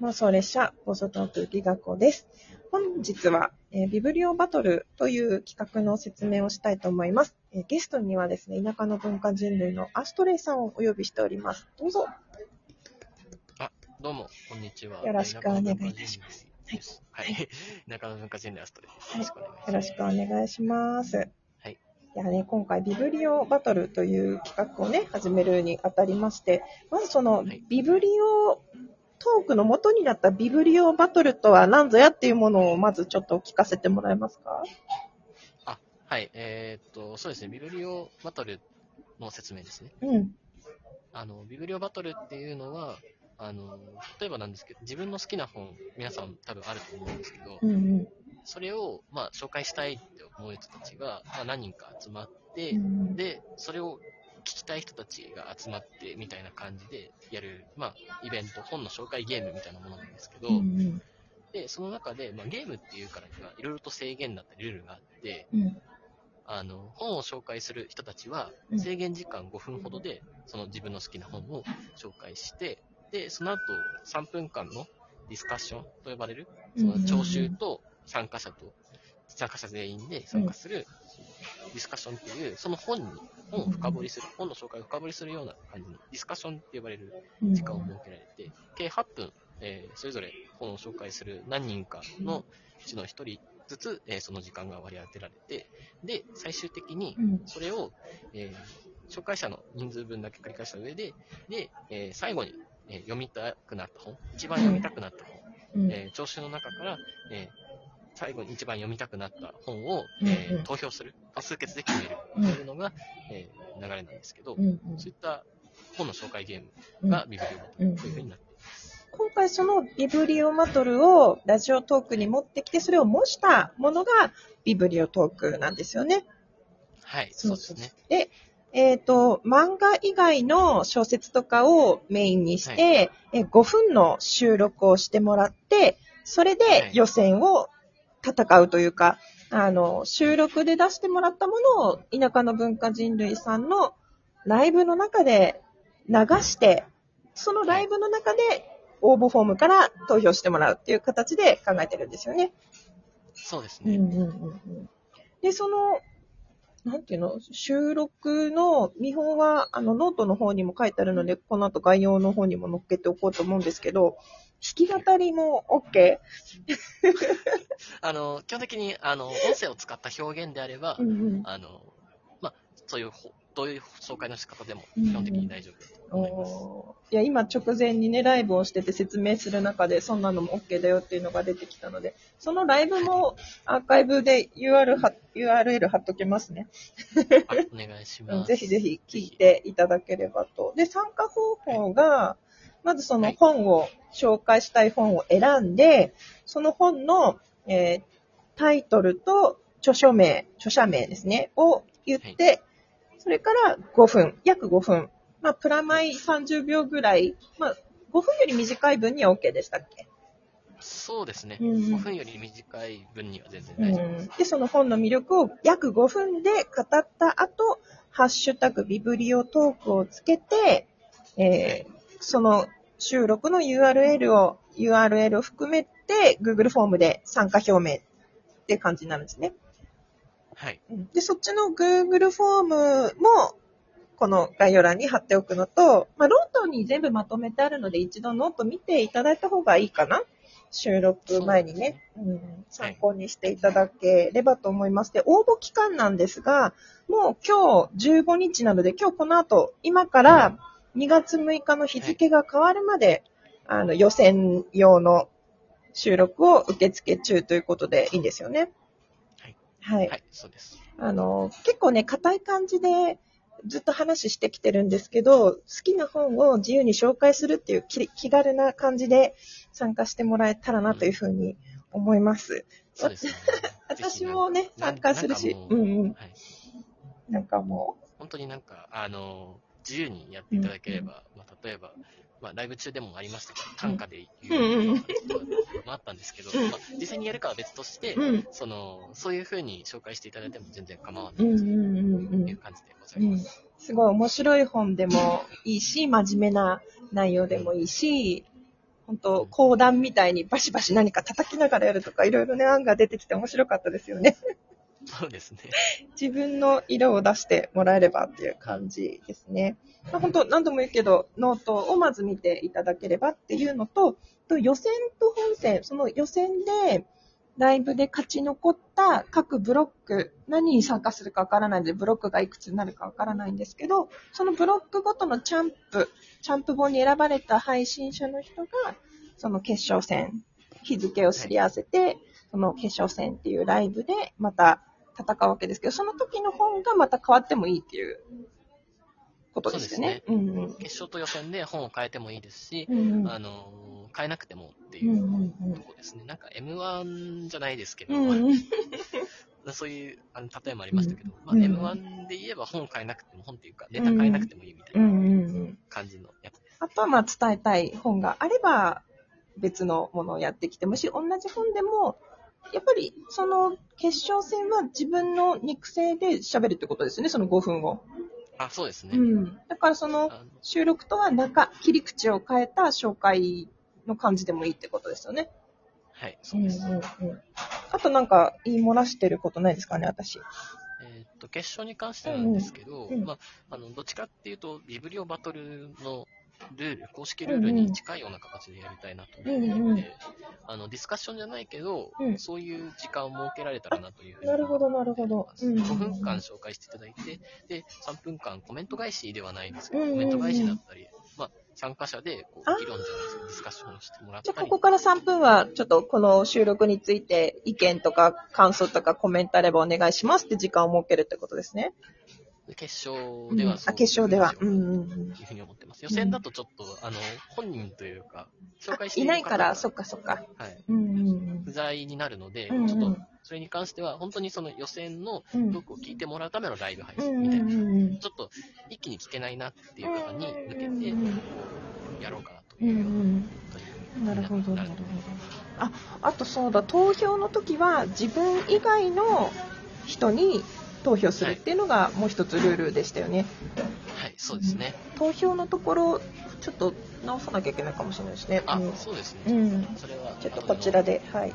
妄想列車放送トーク劇学校です。本日は、えービブリオバトルという企画の説明をしたいと思います。えーゲストにはですね、田舎の文化人類のアストレイさんをお呼びしております。どうぞ。どうも、こんにちは。よろしくお願いいたしますす。はい。中野文化人類アストレです。はいよろしくお願いします。いやね、今回ビブリオバトルという企画をね、始めるにあたりまして、まずそのはいビブリオトークの元になったビブリオバトルとは何ぞやっていうものをまずちょっと聞かせてもらえますか？はい。えーっと、そうですね、ビブリオバトルの説明ですね。うん。あの、ビブリオバトルっていうのは、あの、例えばなんですけど、自分の好きな本、皆さん多分あると思うんですけど、うんうん。それを、まあ、紹介したいって思う人たちが、まあ、何人か集まって、うんで、それを聞きたい人たちが集まってみたいな感じでやる、まあ、イベント、本の紹介ゲームみたいなものなんですけど、うんで、その中で、まあ、ゲームっていうからには、いろいろと制限だったり、ルールがあって、うん。あの、本を紹介する人たちはう、ん。制限時間5分ほどで、その自分の好きな本を紹介して、で、その後、3分間のディスカッションと呼ばれる、その聴衆と参加者と、参加者全員で参加するディスカッションっていう、その本に、本を深掘りする、本の紹介を深掘りするような感じのディスカッションって呼ばれるうん時間を設けられて、計8分、えーそれぞれ本を紹介する何人かのうちの1人ずつ、えーその時間が割り当てられて、で、最終的にうん。それを、えー紹介者の人数分だけ繰り返した上で、で、えー最後に、えー読みたくなった本、一番読みたくなった本、うん。えー聴衆の中から、えー最後に一番読みたくなった本を、うんえーうん投票する、多数決で決めるうんというのが、えー流れなんですけど、そういった本の紹介ゲーうんムがビブリオバトルというふうになっています。今回そのビブリオバトルをラジオトークに持ってきて、それを模したものがビブリオトークなんですよね。はい、そうですね。で、えっ、と、漫画以外の小説とかをメインにして、え5分の収録をしてもらって、それで予選を戦うというか、あの、収録で出してもらったものを田舎の文化人類さんのライブの中で流して、そのライブの中で応募フォームから投票してもらうっていう形で考えてるんですよね。そうですね。うんうんで、その、なんていうの、収録の見本は、あの、ノートの方にも書いてあるので、この後概要の方にも載っけておこうと思うんですけど、弾き語りも OK? あの、基本的に、あの、音声を使った表現であれば、うんうん。あの、まあ、そういうほ、どういう紹介の仕方でもうん基本的に大丈夫だと思います。おーいや、今直前にね、ライブをしてて説明する中で、そんなのも OK だよっていうのが出てきたので、そのライブもアーカイブで URL は URL 貼っときますね。あお願いしうんます。ぜひぜひ聞いていただければと。で、参加方法が、まずそのはい。本を、紹介したい本を選んで、その本の、えータイトルと著書名、著者名ですね、を言って、それから5分、約5分。まあ、プラマイ30秒ぐらい、まあ、5分より短い分には OK でしたっけ？そうですね。うん。5分より短い分には全然大丈夫です。で、その本の魅力を約5分で語った後、ハッシュタグビブリオトークをつけて、えーその収録の URL を、URL を含めて Google フォームで参加表明っていう感じになるんですね。はい。うん。で、そっちの Google フォームも、この概要欄に貼っておくのと、まあ、ノートに全部まとめてあるので、一度ノート見ていただいた方がいいかな。収録前にね、うん、参考にしていただければと思います。で、応募期間なんですが、もう今日15日なので、今日この後、今から2月6日の日付が変わるまで、あの、予選用の収録を受付中ということでいいんですよね。はい。はい。はい、そうです。あの、結構ね、硬い感じでずっと話してきてるんですけど、好きな本を自由に紹介するっていう気気軽な感じで参加してもらえたらなというふうに思います。そうです ね。私もね、参加するし、うんうん。はい。なんかも本当になんか、あの、自由にやっていただければ、まあ、例えば、まあ、ライブ中でもありましたけど、短歌で言うともあったんですけど、うん。まあ、実際にやるかは別として。その、そういうふうに紹介していただいても全然構わないという感じでございます。すごい面白い本でもいいし、真面目な内容でもいいし、本当講談みたいにバシバシ何か叩きながらやるとか、いろいろね、案が出てきて面白かったですよね。そうですね。自分の色を出してもらえればっていう感じですね。まあ、本当何度も言うけど、ノートをまず見ていただければっていうのと、と予選と本戦、その予選で、ライブで勝ち残った各ブロック、何に参加するかわからないので、ブロックがいくつになるかわからないんですけど、そのブロックごとのチャンプ、チャンプ本に選ばれた配信者の人が、その決勝戦、日付をすり合わせて、その決勝戦っていうライブでまた戦うわけですけど、その時の本がまた変わってもいいっていうことですよね。うんうん。決勝と予選で本を変えてもいいですし、うんうん。あのー変えなくてもってうんいううんうんとこですね。なんか M1 じゃないですけど、うんうん。そういうあの例えもありましたけど、まあ、うん M1 で言えば本変えなくても、本っていうかネタ変えなくてもいいみたいうんなうんうん。感じのやつです。あとはまあ伝えたい本があれば別のものをやってきてもし、同じ本でも、やっぱりその決勝戦は自分の肉声で喋るってことですよね、その5分を。あ、そうですね。うん。だからその収録とは中、切り口を変えた紹介の感じでもいいってことですよね。はい、そうです。んうんうん。あとなんか言い漏らしてることないですかね、私。えーっと、決勝に関してなんですけど、うんうんまあ、あの、どっちかっていうと、ビブリオバトルのルール、公式ルールに近いような形でやりたいなと思っていて、うんうん。あの、ディスカッションじゃないけど、うん。そういう時間を設けられたらなというふうになるほど、なるほど。うんうんうん。5分間紹介していただいて、で、3分間コメント返しではないですけど、コメント返しだったり、まあ、参加者でこう議論じゃないですけど、ディスカッションをしてもらっじゃあ、たりここから3分は、ちょっとこの収録について意見とか感想とかコメントあればお願いしますって時間を設けるってことですね。決勝ではうんあ、決勝では。うんううんうん。いうふうに思ってます。予選だとちょっと、あの、本人というか、紹介していないから、そっっかそっか。はい。うんうん不在になるので、うんうんちょっと、それに関しては、本当にその予選のうん。トークを聞いてもらうためのライブ配うん信みたいな。うんうんちょっと、一気に聞けないなっていう方に向けて、やろうかなとうんういうような。なるほど、なるほど。あ、あとそうだ、投票の時は自分以外の人に投票するっていうのがもう一つルールでしたよね。はい、そうですね。投票のところ、ちょっと直さなきゃいけないかもしれないですね。あうん、そうですね。うん。それは、ちょっとこちらで、はい。よ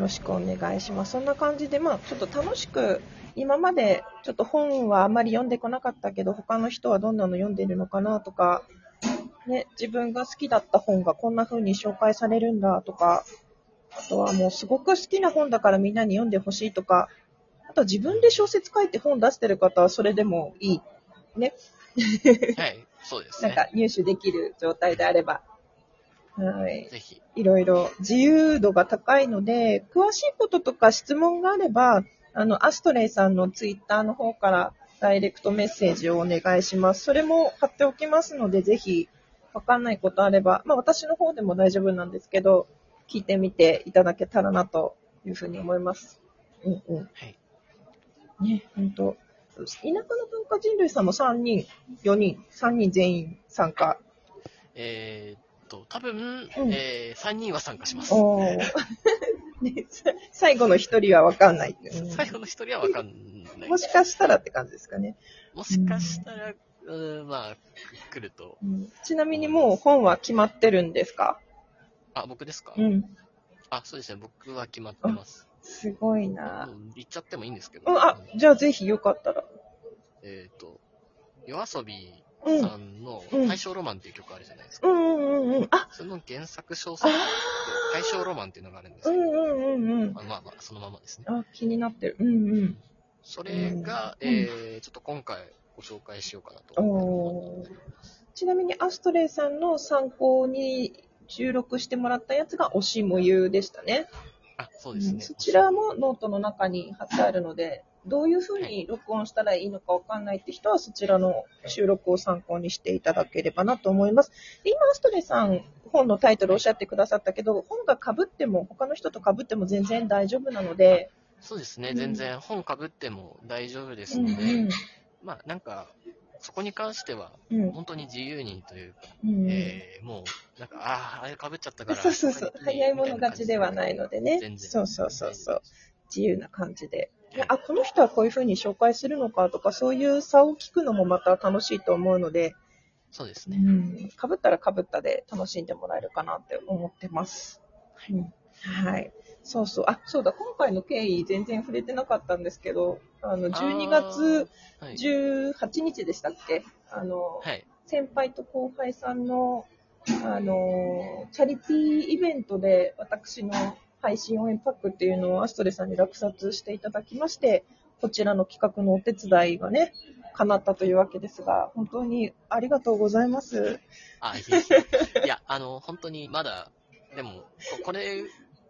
ろしくお願いします。そんな感じで、まあ、ちょっと楽しく、今までちょっと本はあまり読んでこなかったけど、他の人はどんなの読んでるのかなとか、ね、自分が好きだった本がこんな風に紹介されるんだとか、あとはもうすごく好きな本だからみんなに読んでほしいとか、あとは自分で小説書いて本出してる方はそれでもいい。ね。はい、そうですね。なんか入手できる状態であれば。はい。ぜひ、いろいろ自由度が高いので、詳しいこととか質問があれば、あの、アストレイさんのツイッターの方からダイレクトメッセージをお願いします。それも貼っておきますので、ぜひ、わかんないことあれば、まあ私の方でも大丈夫なんですけど、聞いてみていただけたらなというふうに思います。うんうん。はい。ね、本当田舎の文化人類さんも3人、4人、3人全員参加。えーっと、多分、うんえー、3人は参加します。最後の1人はわかんないっていう。うん最後の一人はわかんない。もしかしたらって感じですかね。もしかしたら、うーん、まあ、来ると。ちなみにもう本は決まってるんですか？あ、僕ですか、うん。あ、そうですね。僕は決まってます。すごいうな。ん、言っちゃってもいいんですけど。うん、あ、じゃあぜひよかったら。えっ、と、夜遊びうん。さんのうん大正ロマンっていう曲あるじゃないですか。うんうんうんうん。あ、その原作小説で大正ロマンっていうのがあるんですけど、うんうんうんうん。まあまあまあ、そのままですね。あ、気になってる。うんうん。それが、うんえー、ちょっと今回ご紹介しようかなと思。ちなみにアストレイさんの参考に収録してもらったやつが推し、燃ゆでしたね。あ、そうですね。そちらもノートの中に貼ってあるので、どういうふうに録音したらいいのかわかんないって人は、そちらの収録を参考にしていただければなと思います。で今、アストレさん、本のタイトルおっしゃってくださったけど、本が被っても、他の人と被っても全然大丈夫なので、そうですね。うん全然本かぶっても大丈夫ですうんので、まあなんか、そこに関しては。本当に自由にというか、うんえー、もう、なんか、ああ、あれかぶっちゃったから。そうそうそう。早い者勝ちではないのでね。全然。そうそうそうそう。自由な感じで。はいあ、この人はこういうふうに紹介するのかとか、そういう差を聞くのもまた楽しいと思うので、うそうですね。ん。かぶったらかぶったで楽しんでもらえるかなって思ってます。うんはい。そうそう。あ、そうだ、今回の経緯全然触れてなかったんですけど、あの、12月はい。18日でしたっけ？あの、はい。先輩と後輩さんの、あの、チャリティーイベントで私の配信応援パックっていうのをアストレさんに落札していただきまして、こちらの企画のお手伝いがね、叶ったというわけですが、本当にありがとうございます。あ、いえいえ。いや、あの、本当にまだ、でも、ここれ、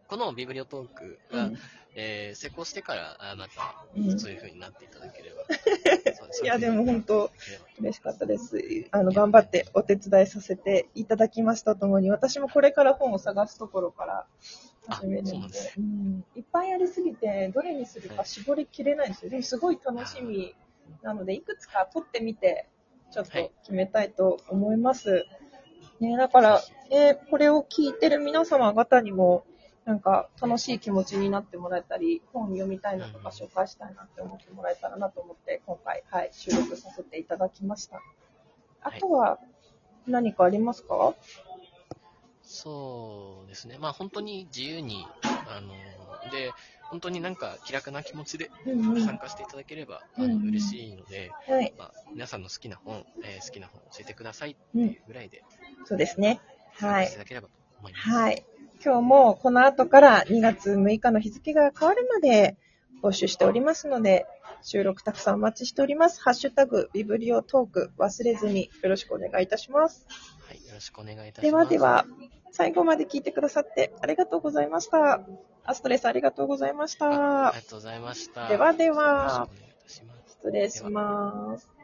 このビブリオトークが、えー成功してから、あまたう、ん。そういう風になっていただければ。そ ういや、でも本当、嬉しかったです。あの、頑張ってお手伝いさせていただきましたともに、私もこれから本を探すところから始めるので。うなんいっぱいありすぎて、どれにするか絞りきれないんですよ。でもすごい楽しみなので、いくつか取ってみて、ちょっと決めたいと思います。ね、だから、えーこれを聞いてる皆様方にも、なんか楽しい気持ちになってもらえたり、本読みたいなとか紹介したいなって思ってもらえたらなと思って、今回、はい、収録させていただきました。あとは、何かありますか、そうですね。まあ本当に自由に、あの、で、本当になんか気楽な気持ちでうんうん。参加していただければ、あうんうんの嬉しいので、はい。まあ、皆さんの好きな本、えー好きな本教えてくださいってうんいうぐらいでそうですね。はい参加していた。だければと思います。はい。今日もこの後から2月6日の日付が変わるまで募集しておりますので、収録たくさんお待ちしております。ハッシュタグ、ビブリオトーク忘れずによろしくお願いいたします。はい。よろしくお願いいたします。ではでは、最後まで聞いてくださってありがとうございました。アストレスありがとうございましああたり。がとうございました。ではでは。失礼します。